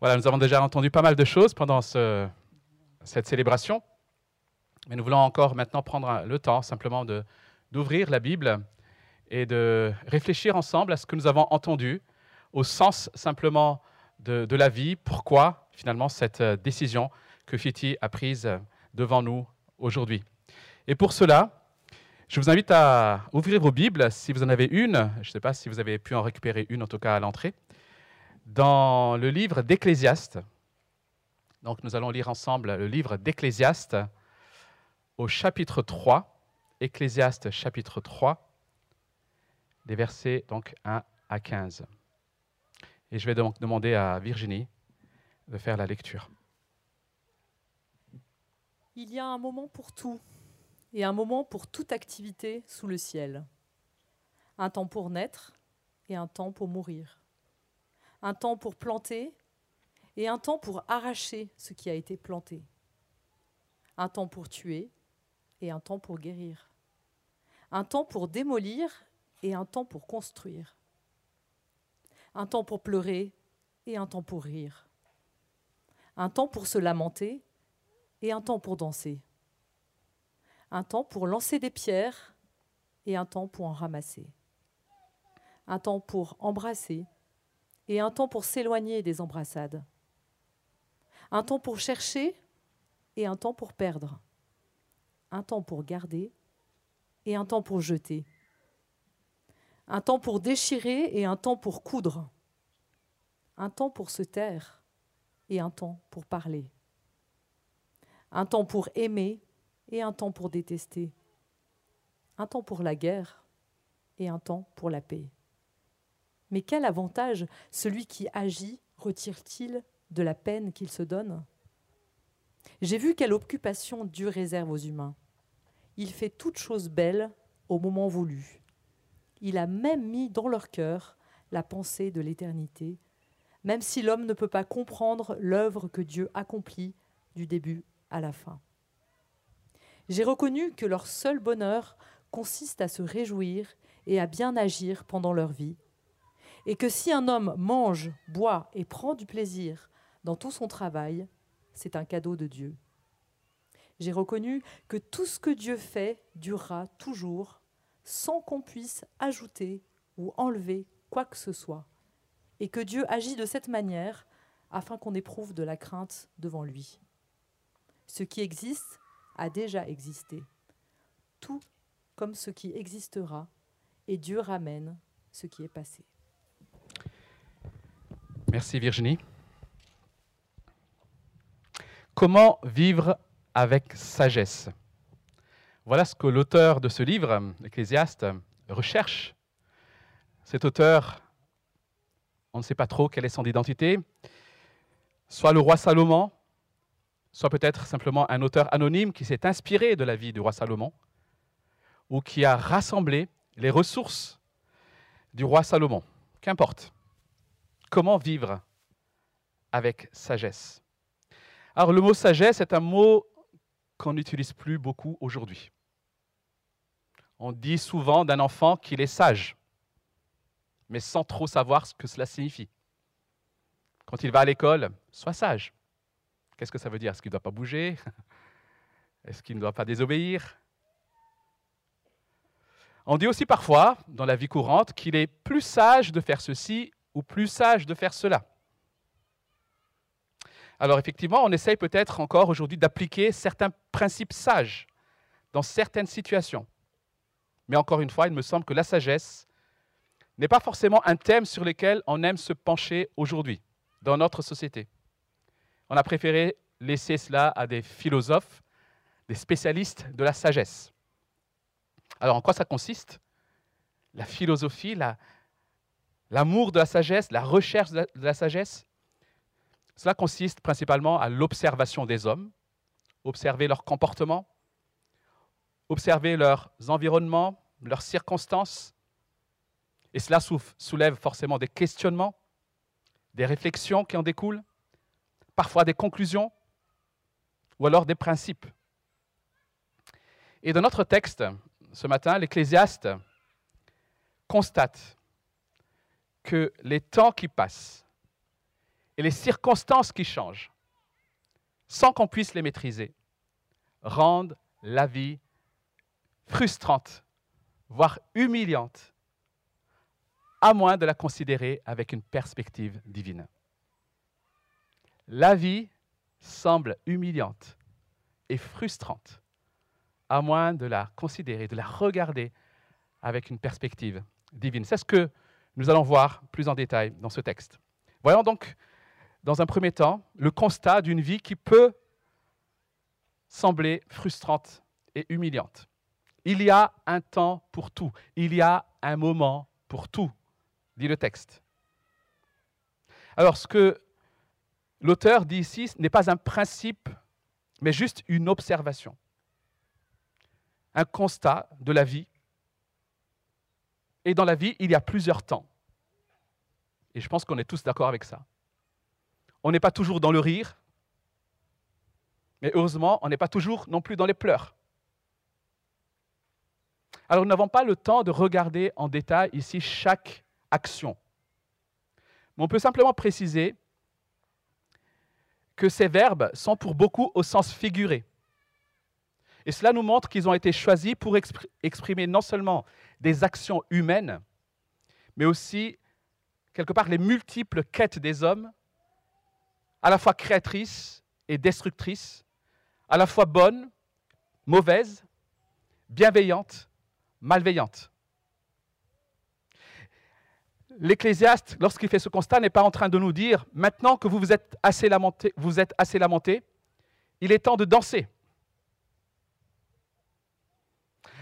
Voilà, nous avons déjà entendu pas mal de choses pendant cette célébration, mais nous voulons encore maintenant prendre le temps simplement d'ouvrir la Bible et de réfléchir ensemble à ce que nous avons entendu, au sens simplement de, la vie, pourquoi finalement cette décision que Fiti a prise devant nous aujourd'hui. Et pour cela, je vous invite à ouvrir vos Bibles, si vous en avez une, je ne sais pas si vous avez pu en récupérer une en tout cas à l'entrée, dans le livre d'Ecclésiaste. Donc nous allons lire ensemble le livre d'Ecclésiaste au chapitre 3, Ecclésiaste chapitre 3, les versets donc 1 à 15. Et je vais donc demander à Virginie de faire la lecture. Il y a un moment pour tout et un moment pour toute activité sous le ciel. Un temps pour naître et un temps pour mourir un temps pour planter et un temps pour arracher ce qui a été planté, un temps pour tuer et un temps pour guérir, un temps pour démolir et un temps pour construire, un temps pour pleurer et un temps pour rire, un temps pour se lamenter et un temps pour danser, un temps pour lancer des pierres et un temps pour en ramasser, un temps pour embrasser et un temps pour s'éloigner des embrassades. Un temps pour chercher et un temps pour perdre. Un temps pour garder et un temps pour jeter. Un temps pour déchirer et un temps pour coudre. Un temps pour se taire et un temps pour parler. Un temps pour aimer et un temps pour détester. Un temps pour la guerre et un temps pour la paix. Mais quel avantage celui qui agit retire-t-il de la peine qu'il se donne? J'ai vu quelle occupation Dieu réserve aux humains. Il fait toutes choses belles au moment voulu. Il a même mis dans leur cœur la pensée de l'éternité, même si l'homme ne peut pas comprendre l'œuvre que Dieu accomplit du début à la fin. J'ai reconnu que leur seul bonheur consiste à se réjouir et à bien agir pendant leur vie, et que si un homme mange, boit et prend du plaisir dans tout son travail, c'est un cadeau de Dieu. J'ai reconnu que tout ce que Dieu fait durera toujours, sans qu'on puisse ajouter ou enlever quoi que ce soit, et que Dieu agit de cette manière afin qu'on éprouve de la crainte devant lui. Ce qui existe a déjà existé, tout comme ce qui existera, et Dieu ramène ce qui est passé. Merci Virginie. Comment vivre avec sagesse? Voilà ce que l'auteur de ce livre, Ecclésiaste, recherche. Cet auteur, on ne sait pas trop quelle est son identité, soit le roi Salomon, soit peut-être simplement un auteur anonyme qui s'est inspiré de la vie du roi Salomon, ou qui a rassemblé les ressources du roi Salomon. Qu'importe. Comment vivre avec sagesse Alors le mot sagesse est un mot qu'on n'utilise plus beaucoup aujourd'hui. On dit souvent d'un enfant qu'il est sage, mais sans trop savoir ce que cela signifie. Quand il va à l'école, sois sage. Qu'est-ce que ça veut dire? Est-ce qu'il ne doit pas bouger? Est-ce qu'il ne doit pas désobéir? On dit aussi parfois, dans la vie courante, qu'il est plus sage de faire ceci ou plus sage de faire cela. Alors effectivement, on essaye peut-être encore aujourd'hui d'appliquer certains principes sages dans certaines situations. Mais encore une fois, il me semble que la sagesse n'est pas forcément un thème sur lequel on aime se pencher aujourd'hui dans notre société. On a préféré laisser cela à des philosophes, des spécialistes de la sagesse. Alors en quoi ça consiste? La philosophie, la, L'amour de la sagesse, la recherche de la, sagesse, cela consiste principalement à l'observation des hommes, observer leur comportement, observer leurs environnements, leurs circonstances. Et cela soulève forcément des questionnements, des réflexions qui en découlent, parfois des conclusions ou alors des principes. Et dans notre texte, ce matin, l'Ecclésiaste constate que les temps qui passent et les circonstances qui changent, sans qu'on puisse les maîtriser, rendent la vie frustrante, voire humiliante, à moins de la considérer avec une perspective divine. La vie semble humiliante et frustrante, à moins de la considérer, de la regarder avec une perspective divine. C'est ce que nous allons voir plus en détail dans ce texte. Voyons donc, dans un premier temps, le constat d'une vie qui peut sembler frustrante et humiliante. Il y a un temps pour tout, il y a un moment pour tout, dit le texte. Alors ce que l'auteur dit ici n'est pas un principe, mais juste une observation, un constat de la vie. Et dans la vie, il y a plusieurs temps. Et je pense qu'on est tous d'accord avec ça. On n'est pas toujours dans le rire, mais heureusement, on n'est pas toujours non plus dans les pleurs. Alors nous n'avons pas le temps de regarder en détail ici chaque action. Mais on peut simplement préciser que ces verbes sont pour beaucoup au sens figuré. Et cela nous montre qu'ils ont été choisis pour exprimer non seulement des actions humaines, mais aussi, quelque part, les multiples quêtes des hommes, à la fois créatrices et destructrices, à la fois bonnes, mauvaises, bienveillantes, malveillantes. L'Ecclésiaste, lorsqu'il fait ce constat, n'est pas en train de nous dire, maintenant que vous êtes assez lamenté, êtes assez lamenté, il est temps de danser.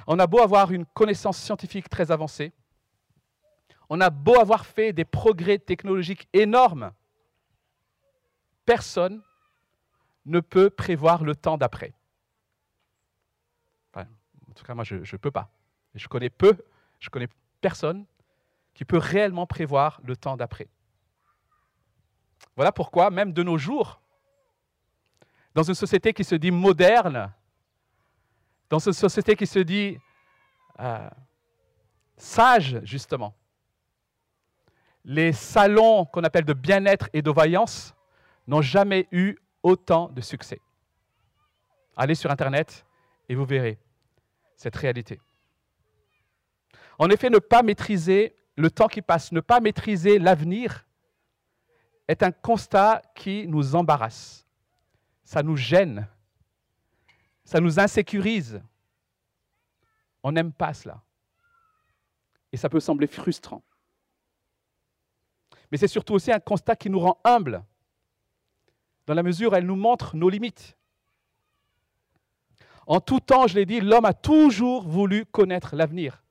On a beau avoir une connaissance scientifique très avancée, on a beau avoir fait des progrès technologiques énormes, personne ne peut prévoir le temps d'après. en tout cas, moi, je ne peux pas. Je connais peu, je connais personne qui peut réellement prévoir le temps d'après. Voilà pourquoi, même de nos jours, dans une société qui se dit moderne, dans une société qui se dit euh, sage, justement, les salons qu'on appelle de bien-être et de voyance n'ont jamais eu autant de succès. Allez sur Internet et vous verrez cette réalité. En effet, ne pas maîtriser le temps qui passe, ne pas maîtriser l'avenir est un constat qui nous embarrasse. Ça nous gêne. Ça nous insécurise. On n'aime pas cela. Et ça peut sembler frustrant. Mais c'est surtout aussi un constat qui nous rend humbles dans la mesure où elle nous montre nos limites. En tout temps, je l'ai dit, l'homme a toujours voulu connaître l'avenir.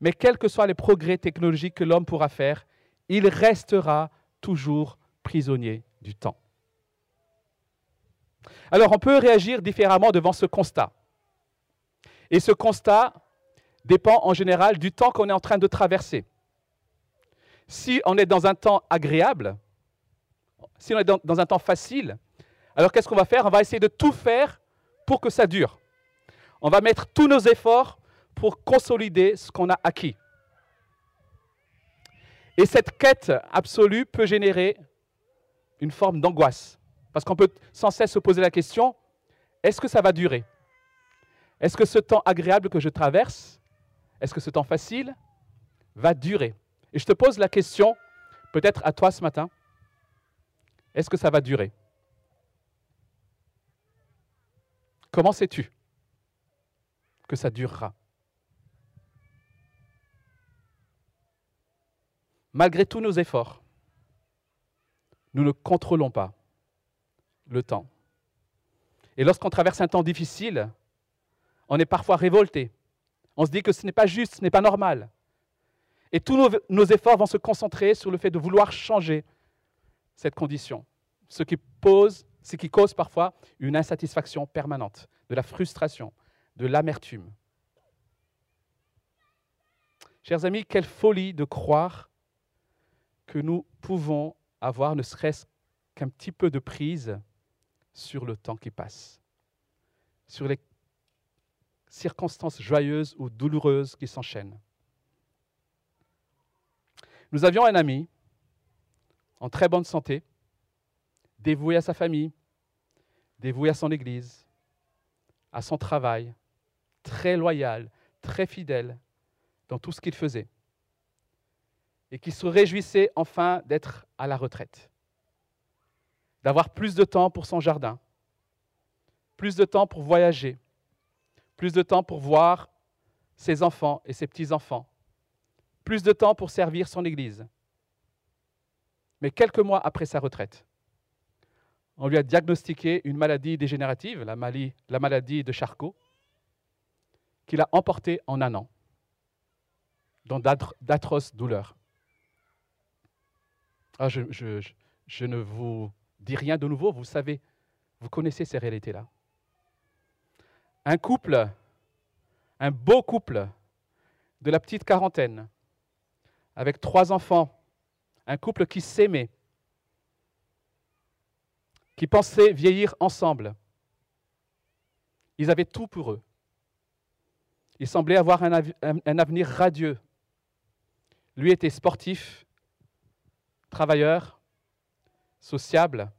Mais quels que soient les progrès technologiques que l'homme pourra faire, il restera toujours prisonnier du temps. Alors on peut réagir différemment devant ce constat. Et ce constat dépend en général du temps qu'on est en train de traverser. Si on est dans un temps agréable, si on est dans, un temps facile, alors qu'est-ce qu'on va faire? On va essayer de tout faire pour que ça dure. On va mettre tous nos efforts pour consolider ce qu'on a acquis. Et cette quête absolue peut générer une forme d'angoisse. Parce qu'on peut sans cesse se poser la question, est-ce que ça va durer? Est-ce que ce temps agréable que je traverse, est-ce que ce temps facile va durer? Et je te pose la question, peut-être à toi ce matin, est-ce que ça va durer? Comment sais-tu que ça durera? Malgré tous nos efforts, nous ne contrôlons pas le temps. Et lorsqu'on traverse un temps difficile, on est parfois révolté. On se dit que ce n'est pas juste, ce n'est pas normal. Et tous nos, efforts vont se concentrer sur le fait de vouloir changer cette condition, ce qui pose, ce qui cause parfois une insatisfaction permanente, de la frustration, de l'amertume. Chers amis, quelle folie de croire que nous pouvons avoir ne serait-ce qu'un petit peu de prise sur le temps qui passe, sur les circonstances joyeuses ou douloureuses qui s'enchaînent. Nous avions un ami en très bonne santé, dévoué à sa famille, dévoué à son Église, à son travail, très loyal, très fidèle dans tout ce qu'il faisait, et qui se réjouissait enfin d'être à la retraite, d'avoir plus de temps pour son jardin, plus de temps pour voyager, plus de temps pour voir ses enfants et ses petits-enfants, plus de temps pour servir son Église. Mais quelques mois après sa retraite, on lui a diagnostiqué une maladie dégénérative, la maladie, la maladie de Charcot, qu'il a emportée en un an, dans d'atroces douleurs. Ah, je ne vous dis rien de nouveau, vous savez, vous connaissez ces réalités-là. Un couple, un beau couple de la petite quarantaine, avec trois enfants, un couple qui s'aimait, qui pensaient vieillir ensemble. Ils avaient tout pour eux. Ils semblaient avoir un avenir radieux. Lui était sportif, travailleur, sociable.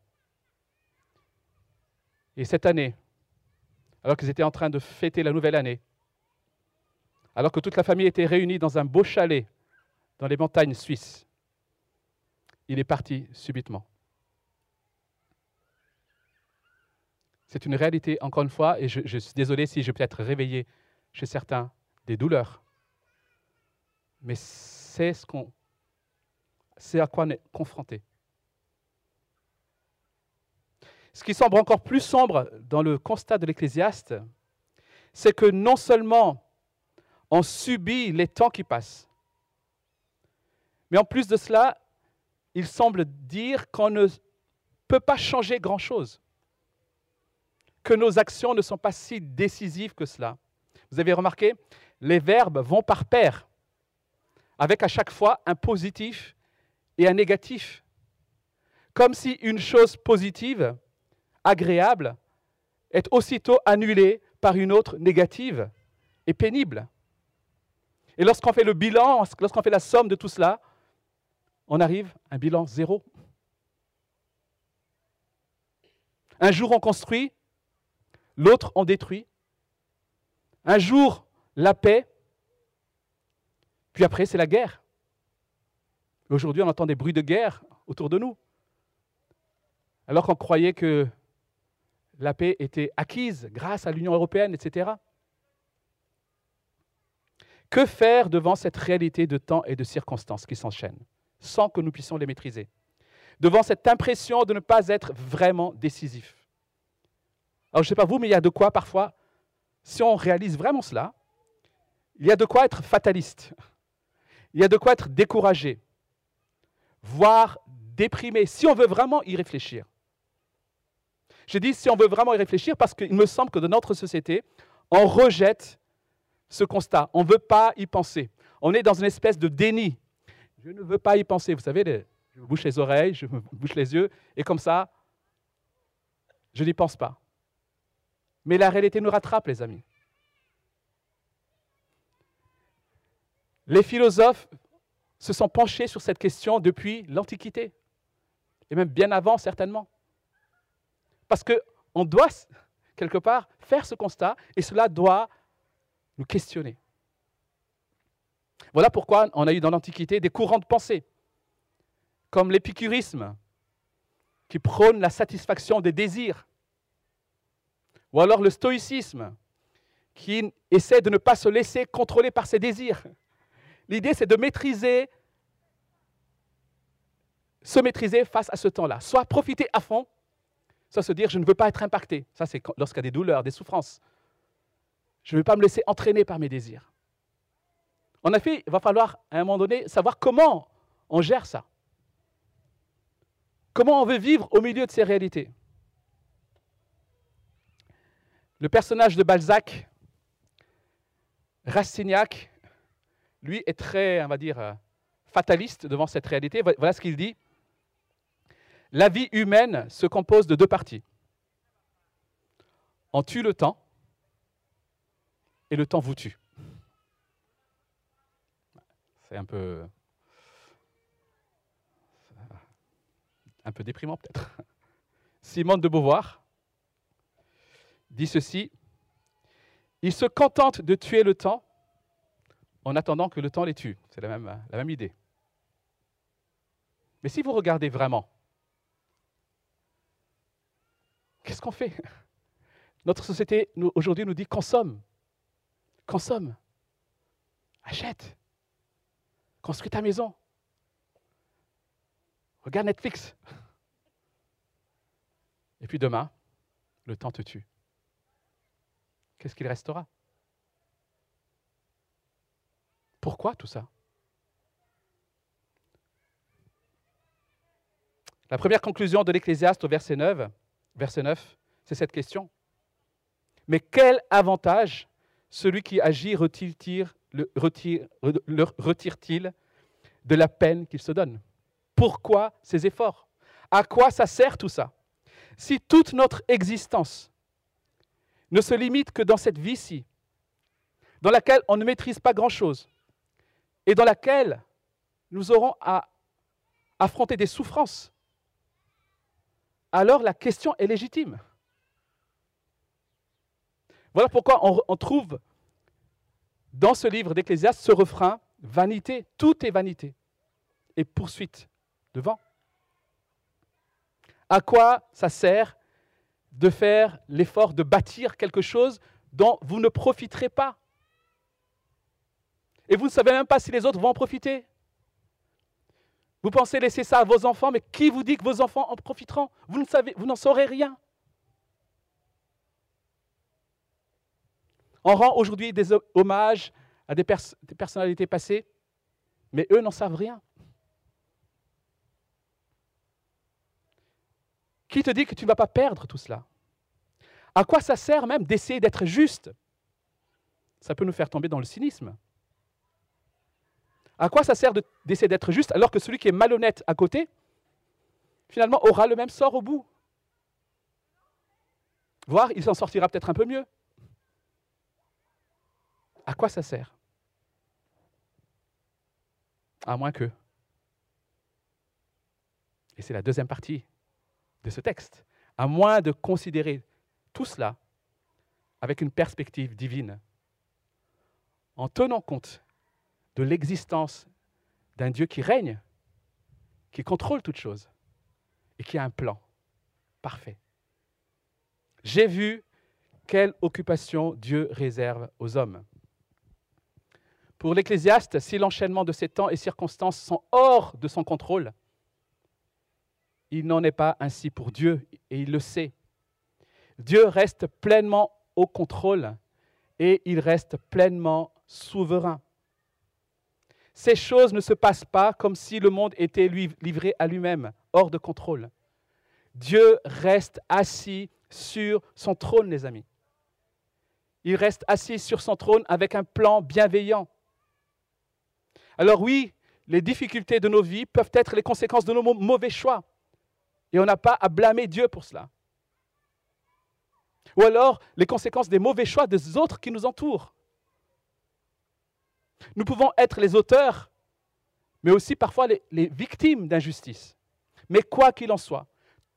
Et cette année, alors qu'ils étaient en train de fêter la nouvelle année, alors que toute la famille était réunie dans un beau chalet dans les montagnes suisses, il est parti subitement. C'est une réalité, encore une fois, et je, suis désolé si je peux être réveillé chez certains des douleurs. Mais c'est ce qu'on, c'est à quoi on est confronté. Ce qui semble encore plus sombre dans le constat de l'Ecclésiaste, c'est que non seulement on subit les temps qui passent, mais en plus de cela, il semble dire qu'on ne peut pas changer grand-chose que nos actions ne sont pas si décisives que cela. Vous avez remarqué, les verbes vont par paire, avec à chaque fois un positif et un négatif. Comme si une chose positive, agréable, est aussitôt annulée par une autre négative et pénible. Et lorsqu'on fait le bilan, lorsqu'on fait la somme de tout cela, on arrive à un bilan zéro. Un jour on construit, l'autre en détruit. Un jour, la paix, puis après, c'est la guerre. Aujourd'hui, on entend des bruits de guerre autour de nous. Alors qu'on croyait que la paix était acquise grâce à l'Union européenne, etc. Que faire devant cette réalité de temps et de circonstances qui s'enchaînent, sans que nous puissions les maîtriser? Devant cette impression de ne pas être vraiment décisif alors, je ne sais pas vous, mais il y a de quoi parfois, si on réalise vraiment cela, il y a de quoi être fataliste. Il y a de quoi être découragé, voire déprimé, si on veut vraiment y réfléchir. Je dis si on veut vraiment y réfléchir parce qu'il me semble que dans notre société, on rejette ce constat. On ne veut pas y penser. On est dans une espèce de déni. Je ne veux pas y penser. Vous savez, je me bouche les oreilles, je me bouche les yeux, et comme ça, je n'y pense pas. Mais la réalité nous rattrape, les amis. Les philosophes se sont penchés sur cette question depuis l'Antiquité, et même bien avant certainement. Parce qu'on doit, quelque part, faire ce constat, et cela doit nous questionner. Voilà pourquoi on a eu dans l'Antiquité des courants de pensée, comme l'épicurisme, qui prône la satisfaction des désirs, ou alors le stoïcisme, qui essaie de ne pas se laisser contrôler par ses désirs. L'idée, c'est de maîtriser, se maîtriser face à ce temps-là. Soit profiter à fond, soit se dire, je ne veux pas être impacté. Ça, c'est lorsqu'il y a des douleurs, des souffrances. Je ne veux pas me laisser entraîner par mes désirs. En effet, il va falloir, à un moment donné, savoir comment on gère ça. Comment on veut vivre au milieu de ces réalités. Le personnage de Balzac, Rastignac, lui est très, on va dire, euh, fataliste devant cette réalité. Voilà ce qu'il dit. La vie humaine se compose de deux parties. On tue le temps et le temps vous tue. C'est un peu un peu déprimant peut-être. Simone de Beauvoir dit ceci, Ils se contentent de tuer le temps en attendant que le temps les tue. C'est la même, la même idée. Mais si vous regardez vraiment, qu'est-ce qu'on fait? Notre société aujourd'hui nous dit consomme, consomme, achète, construis ta maison, regarde Netflix. Et puis demain, le temps te tue. Qu'est-ce qu'il restera? Pourquoi tout ça? La première conclusion de l'Ecclésiaste au verset 9, verset 9 c'est cette question. Mais quel avantage celui qui agit retire-t-il de la peine qu'il se donne? Pourquoi ces efforts? À quoi ça sert tout ça? Si toute notre existence ne se limite que dans cette vie-ci, dans laquelle on ne maîtrise pas grand-chose, et dans laquelle nous aurons à affronter des souffrances, alors la question est légitime. Voilà pourquoi on, trouve dans ce livre d'Ecclésiaste ce refrain, vanité, tout est vanité, et poursuite devant. À quoi ça sert de faire l'effort de bâtir quelque chose dont vous ne profiterez pas? Et vous ne savez même pas si les autres vont en profiter? Vous pensez laisser ça à vos enfants, mais qui vous dit que vos enfants en profiteront? Vous n'en saurez rien. On rend aujourd'hui des hommages à des personnalités passées, mais eux n'en savent rien. Qui te dit que tu ne vas pas perdre tout cela? À quoi ça sert même d'essayer d'être juste? Ça peut nous faire tomber dans le cynisme. À quoi ça sert d'essayer d'être juste alors que celui qui est malhonnête à côté, finalement, aura le même sort au bout? Voire, il s'en sortira peut-être un peu mieux. À quoi ça sert? À moins que. Et c'est la deuxième partie de ce texte. À moins de considérer tout cela avec une perspective divine, en tenant compte de l'existence d'un Dieu qui règne, qui contrôle toutes choses et qui a un plan parfait. J'ai vu quelle occupation Dieu réserve aux hommes. Pour l'Ecclésiaste, si l'enchaînement de ces temps et circonstances sont hors de son contrôle, il n'en est pas ainsi pour Dieu et il le sait. Dieu reste pleinement au contrôle et il reste pleinement souverain. Ces choses ne se passent pas comme si le monde était livré à lui-même, hors de contrôle. Dieu reste assis sur son trône, les amis. Il reste assis sur son trône avec un plan bienveillant. Alors oui, les difficultés de nos vies peuvent être les conséquences de nos mauvais choix. Et on n'a pas à blâmer Dieu pour cela. Ou alors les conséquences des mauvais choix des autres qui nous entourent. Nous pouvons être les auteurs, mais aussi parfois les, victimes d'injustice. Mais quoi qu'il en soit,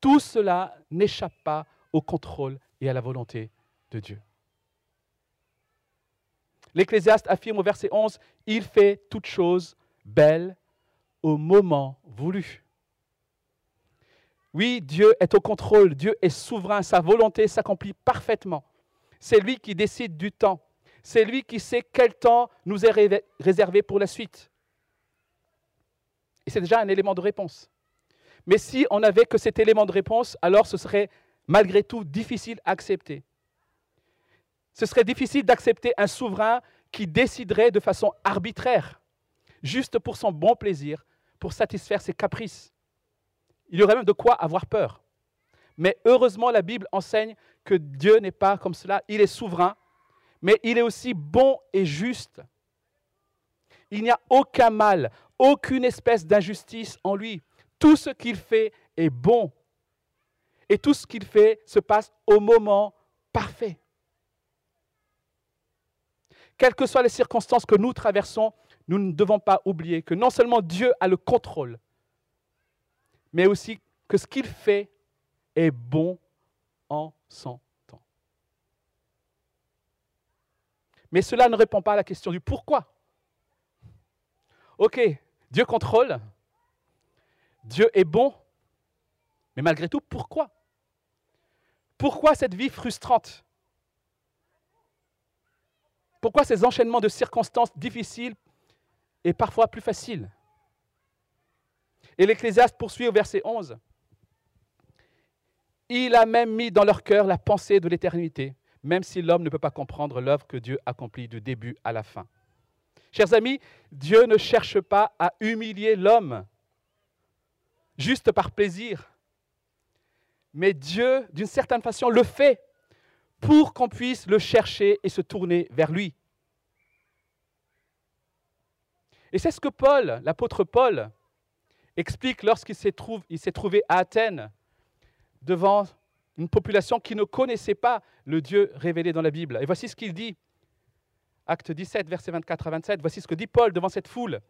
tout cela n'échappe pas au contrôle et à la volonté de Dieu. L'Ecclésiaste affirme au verset 11, Il fait toutes choses belles au moment voulu. Oui, Dieu est au contrôle, Dieu est souverain, sa volonté s'accomplit parfaitement. C'est lui qui décide du temps. C'est lui qui sait quel temps nous est réservé pour la suite. Et c'est déjà un élément de réponse. Mais si on n'avait que cet élément de réponse, alors ce serait malgré tout difficile à accepter. Ce serait difficile d'accepter un souverain qui déciderait de façon arbitraire, juste pour son bon plaisir, pour satisfaire ses caprices. Il y aurait même de quoi avoir peur. Mais heureusement, la Bible enseigne que Dieu n'est pas comme cela. Il est souverain, mais il est aussi bon et juste. Il n'y a aucun mal, aucune espèce d'injustice en lui. Tout ce qu'il fait est bon. Et tout ce qu'il fait se passe au moment parfait. Quelles que soient les circonstances que nous traversons, nous ne devons pas oublier que non seulement Dieu a le contrôle, mais aussi que ce qu'il fait est bon en son temps. Mais cela ne répond pas à la question du pourquoi. Ok, Dieu contrôle, Dieu est bon, mais malgré tout, pourquoi? Pourquoi cette vie frustrante? Pourquoi ces enchaînements de circonstances difficiles et parfois plus faciles? Et l'Ecclésiaste poursuit au verset 11. Il a même mis dans leur cœur la pensée de l'éternité, même si l'homme ne peut pas comprendre l'œuvre que Dieu accomplit du début à la fin. Chers amis, Dieu ne cherche pas à humilier l'homme juste par plaisir. Mais Dieu, d'une certaine façon, le fait pour qu'on puisse le chercher et se tourner vers lui. Et c'est ce que Paul, l'apôtre Paul, explique lorsqu'il s'est trouvé, à Athènes devant une population qui ne connaissait pas le Dieu révélé dans la Bible. Et voici ce qu'il dit. Acte 17, versets 24 à 27. Voici ce que dit Paul devant cette foule.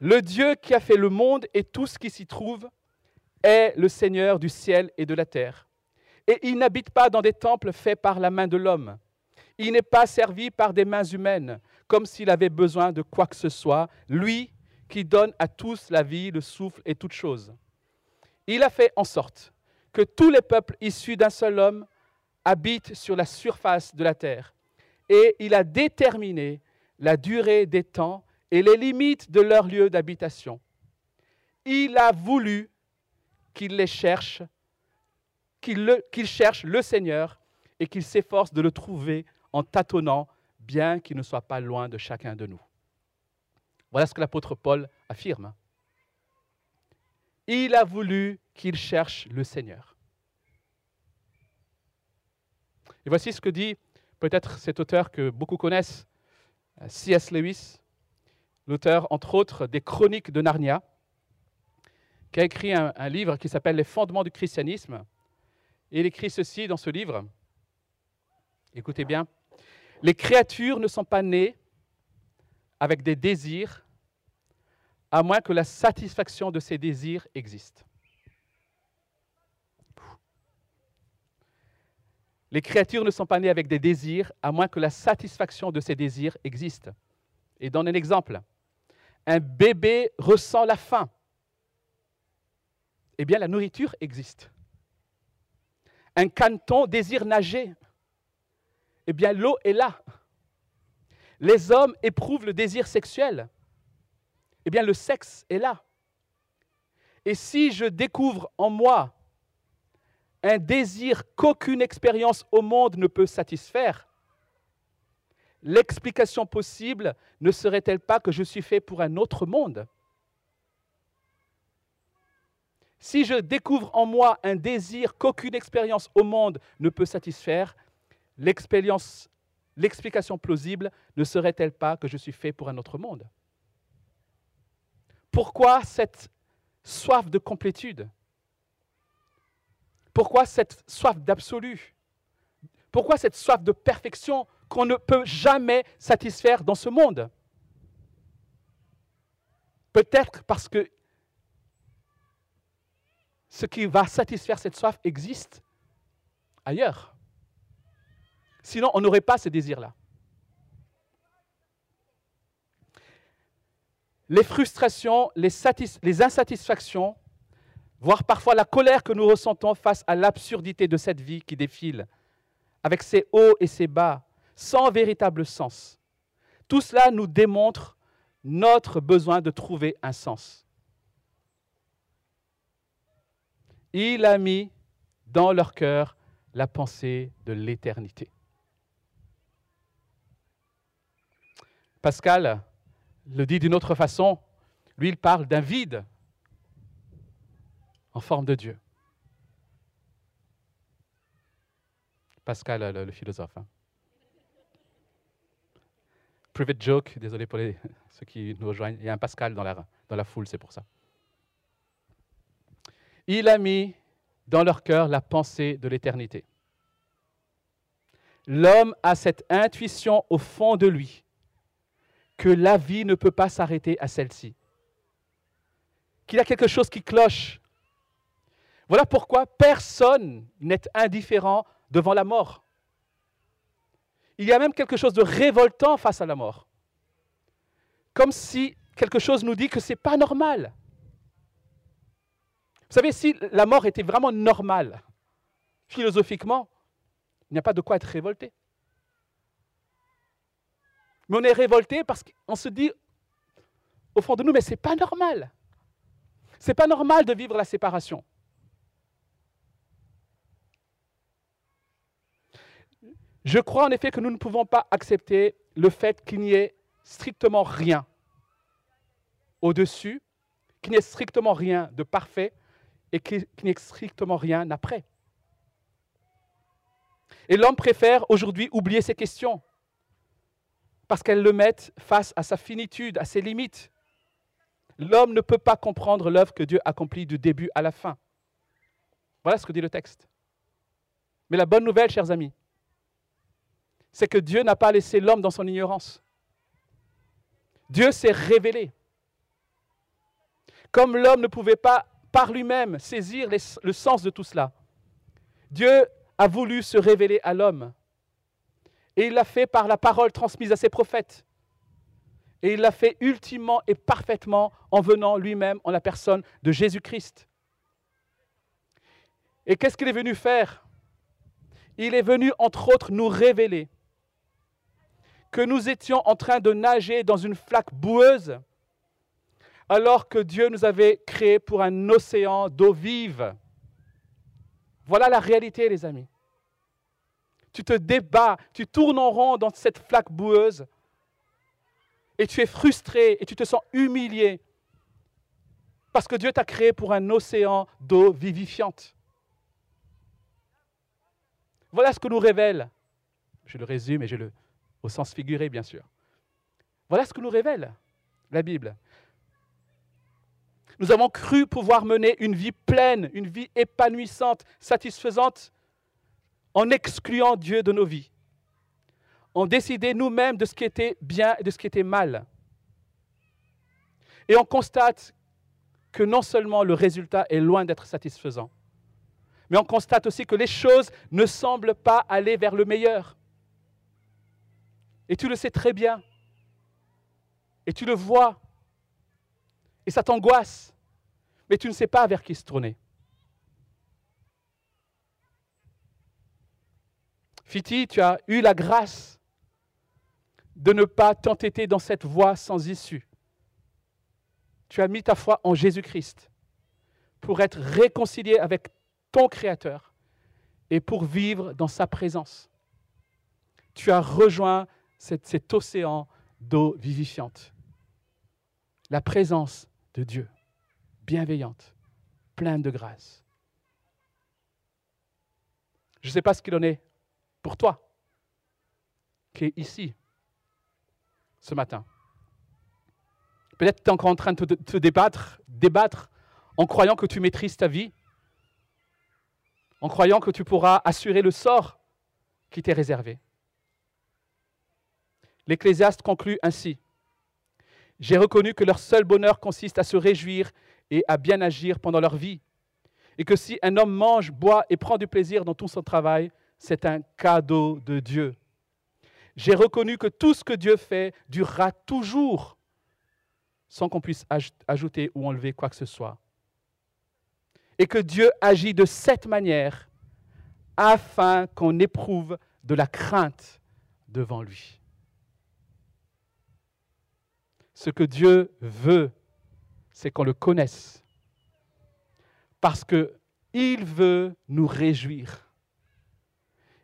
Le Dieu qui a fait le monde et tout ce qui s'y trouve est le Seigneur du ciel et de la terre. Et il n'habite pas dans des temples faits par la main de l'homme. Il n'est pas servi par des mains humaines, comme s'il avait besoin de quoi que ce soit, lui qui donne à tous la vie, le souffle et toutes choses. Il a fait en sorte que tous les peuples issus d'un seul homme habitent sur la surface de la terre. Et il a déterminé la durée des temps et les limites de leur lieu d'habitation. Il a voulu qu'il les cherche, qu'il le, cherche le Seigneur et qu'il s'efforce de le trouver en tâtonnant, bien qu'il ne soit pas loin de chacun de nous. Voilà ce que l'apôtre Paul affirme. Il a voulu qu'il cherche le Seigneur. Et voici ce que dit peut-être cet auteur que beaucoup connaissent, C.S. Lewis, l'auteur, entre autres, des Chroniques de Narnia, qui a écrit un, livre qui s'appelle Les fondements du christianisme. Et il écrit ceci dans ce livre. Écoutez bien. Les créatures ne sont pas nées avec des désirs, à moins que la satisfaction de ces désirs existe. Les créatures ne sont pas nées avec des désirs, à moins que la satisfaction de ces désirs existe. Et donne un exemple un bébé ressent la faim, eh bien la nourriture existe. Un caneton désire nager, eh bien l'eau est là. Les hommes éprouvent le désir sexuel, eh bien le sexe est là. Et si je découvre en moi un désir qu'aucune expérience au monde ne peut satisfaire, l'explication possible ne serait-elle pas que je suis fait pour un autre monde? Si je découvre en moi un désir qu'aucune expérience au monde ne peut satisfaire, l'explication plausible ne serait-elle pas que je suis fait pour un autre monde? Pourquoi cette soif de complétude? Pourquoi cette soif d'absolu? Pourquoi cette soif de perfection qu'on ne peut jamais satisfaire dans ce monde? Peut-être parce que ce qui va satisfaire cette soif existe ailleurs. Sinon, on n'aurait pas ce désir-là. Les frustrations, les, insatisfactions, voire parfois la colère que nous ressentons face à l'absurdité de cette vie qui défile, avec ses hauts et ses bas, sans véritable sens. Tout cela nous démontre notre besoin de trouver un sens. Il a mis dans leur cœur la pensée de l'éternité. Pascal le dit d'une autre façon, lui il parle d'un vide en forme de Dieu. Pascal, le, philosophe. Hein private joke, désolé pour ceux qui nous rejoignent. Il y a un Pascal dans la foule, c'est pour ça. Il a mis dans leur cœur la pensée de l'éternité. L'homme a cette intuition au fond de lui que la vie ne peut pas s'arrêter à celle-ci. Qu'il y a quelque chose qui cloche. Voilà pourquoi personne n'est indifférent devant la mort. Il y a même quelque chose de révoltant face à la mort. Comme si quelque chose nous dit que ce n'est pas normal. Vous savez, si la mort était vraiment normale, philosophiquement, il n'y a pas de quoi être révolté. Mais on est révolté parce qu'on se dit au fond de nous, mais ce n'est pas normal. Ce n'est pas normal de vivre la séparation. Je crois en effet que nous ne pouvons pas accepter le fait qu'il n'y ait strictement rien au-dessus, qu'il n'y ait strictement rien de parfait et qu'il n'y ait strictement rien après. Et l'homme préfère aujourd'hui oublier ces questions parce qu'elles le mettent face à sa finitude, à ses limites. L'homme ne peut pas comprendre l'œuvre que Dieu accomplit du début à la fin. Voilà ce que dit le texte. Mais la bonne nouvelle, chers amis, c'est que Dieu n'a pas laissé l'homme dans son ignorance. Dieu s'est révélé. Comme l'homme ne pouvait pas par lui-même saisir le sens de tout cela, Dieu a voulu se révéler à l'homme. Et il l'a fait par la parole transmise à ses prophètes. Et il l'a fait ultimement et parfaitement en venant lui-même en la personne de Jésus-Christ. Et qu'est-ce qu'il est venu faire? Il est venu, entre autres, nous révéler que nous étions en train de nager dans une flaque boueuse, alors que Dieu nous avait créés pour un océan d'eau vive. Voilà la réalité, les amis. Tu te débats, tu tournes en rond dans cette flaque boueuse, et tu es frustré, et tu te sens humilié, parce que Dieu t'a créé pour un océan d'eau vivifiante. Voilà ce que nous révèle. Je le résume et je le, au sens figuré bien sûr. Voilà ce que nous révèle la Bible. Nous avons cru pouvoir mener une vie pleine, une vie épanouissante, satisfaisante, en excluant Dieu de nos vies. On décidait nous-mêmes de ce qui était bien et de ce qui était mal. Et on constate que non seulement le résultat est loin d'être satisfaisant, mais on constate aussi que les choses ne semblent pas aller vers le meilleur. Et tu le sais très bien. Et tu le vois. Et ça t'angoisse. Mais tu ne sais pas vers qui se tourner. Fiti, tu as eu la grâce de ne pas t'entêter dans cette voie sans issue. Tu as mis ta foi en Jésus-Christ pour être réconcilié avec ton Créateur et pour vivre dans sa présence. Tu as rejoint cet, océan d'eau vivifiante. La présence de Dieu, bienveillante, pleine de grâce. Je ne sais pas ce qu'il en est pour toi, qui est ici, ce matin. Peut-être que tu es encore en train de te débattre, débattre en croyant que tu maîtrises ta vie, en croyant que tu pourras assurer le sort qui t'est réservé. L'Ecclésiaste conclut ainsi. J'ai reconnu que leur seul bonheur consiste à se réjouir et à bien agir pendant leur vie, et que si un homme mange, boit et prend du plaisir dans tout son travail, c'est un cadeau de Dieu. J'ai reconnu que tout ce que Dieu fait durera toujours, sans qu'on puisse ajouter ou enlever quoi que ce soit. Et que Dieu agit de cette manière afin qu'on éprouve de la crainte devant lui. Ce que Dieu veut, c'est qu'on le connaisse. Parce qu'il veut nous réjouir.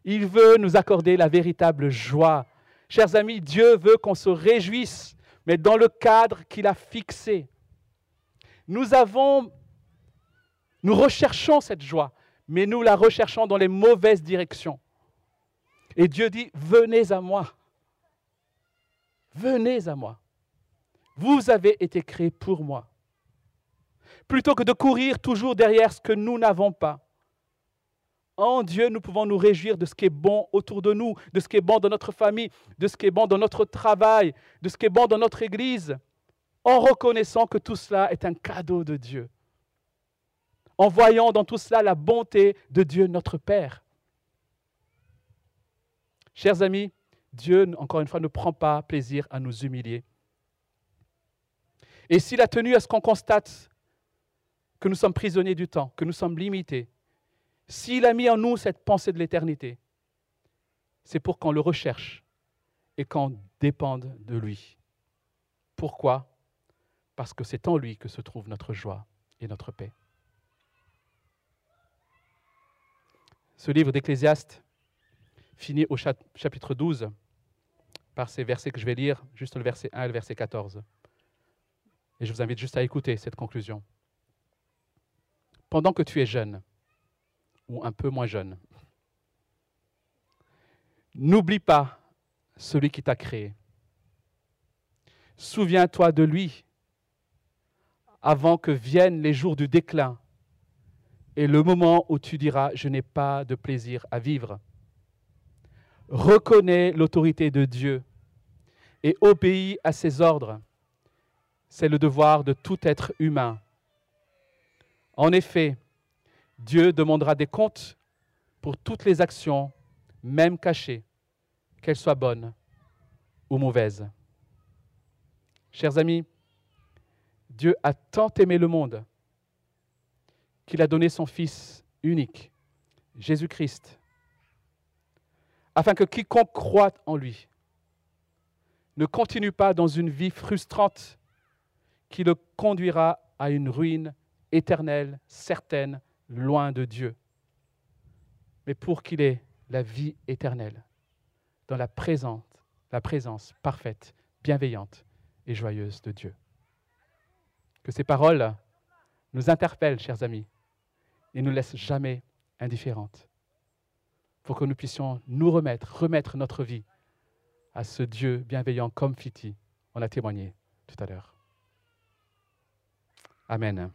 Il veut nous accorder la véritable joie. Chers amis, Dieu veut qu'on se réjouisse, mais dans le cadre qu'il a fixé. Nous avons, nous recherchons cette joie, mais nous la recherchons dans les mauvaises directions. Et Dieu dit, venez à moi. Venez à moi. Vous avez été créés pour moi. Plutôt que de courir toujours derrière ce que nous n'avons pas. En Dieu, nous pouvons nous réjouir de ce qui est bon autour de nous, de ce qui est bon dans notre famille, de ce qui est bon dans notre travail, de ce qui est bon dans notre Église, en reconnaissant que tout cela est un cadeau de Dieu. en voyant dans tout cela la bonté de Dieu notre Père. Chers amis, Dieu, encore une fois, ne prend pas plaisir à nous humilier. Et s'il a tenu à ce qu'on constate que nous sommes prisonniers du temps, que nous sommes limités, s'il a mis en nous cette pensée de l'éternité, c'est pour qu'on le recherche et qu'on dépende de lui. Pourquoi? Parce que c'est en lui que se trouve notre joie et notre paix. Ce livre d'Ecclésiaste finit au chapitre 12 par ces versets que je vais lire, juste le verset 1 et le verset 14. Et je vous invite juste à écouter cette conclusion. Pendant que tu es jeune, ou un peu moins jeune, n'oublie pas celui qui t'a créé. Souviens-toi de lui avant que viennent les jours du déclin et le moment où tu diras, je n'ai pas de plaisir à vivre. Reconnais l'autorité de Dieu et obéis à ses ordres. C'est le devoir de tout être humain. En effet, Dieu demandera des comptes pour toutes les actions, même cachées, qu'elles soient bonnes ou mauvaises. Chers amis, Dieu a tant aimé le monde qu'il a donné son Fils unique, Jésus-Christ, afin que quiconque croit en lui ne continue pas dans une vie frustrante qui le conduira à une ruine éternelle, certaine, loin de Dieu, mais pour qu'il ait la vie éternelle dans la présence, la présence parfaite, bienveillante et joyeuse de Dieu. Que ces paroles nous interpellent, chers amis, et nous laissent jamais indifférentes, pour que nous puissions nous remettre, remettre notre vie à ce Dieu bienveillant comme Fiti, on a témoigné tout à l'heure. Amen.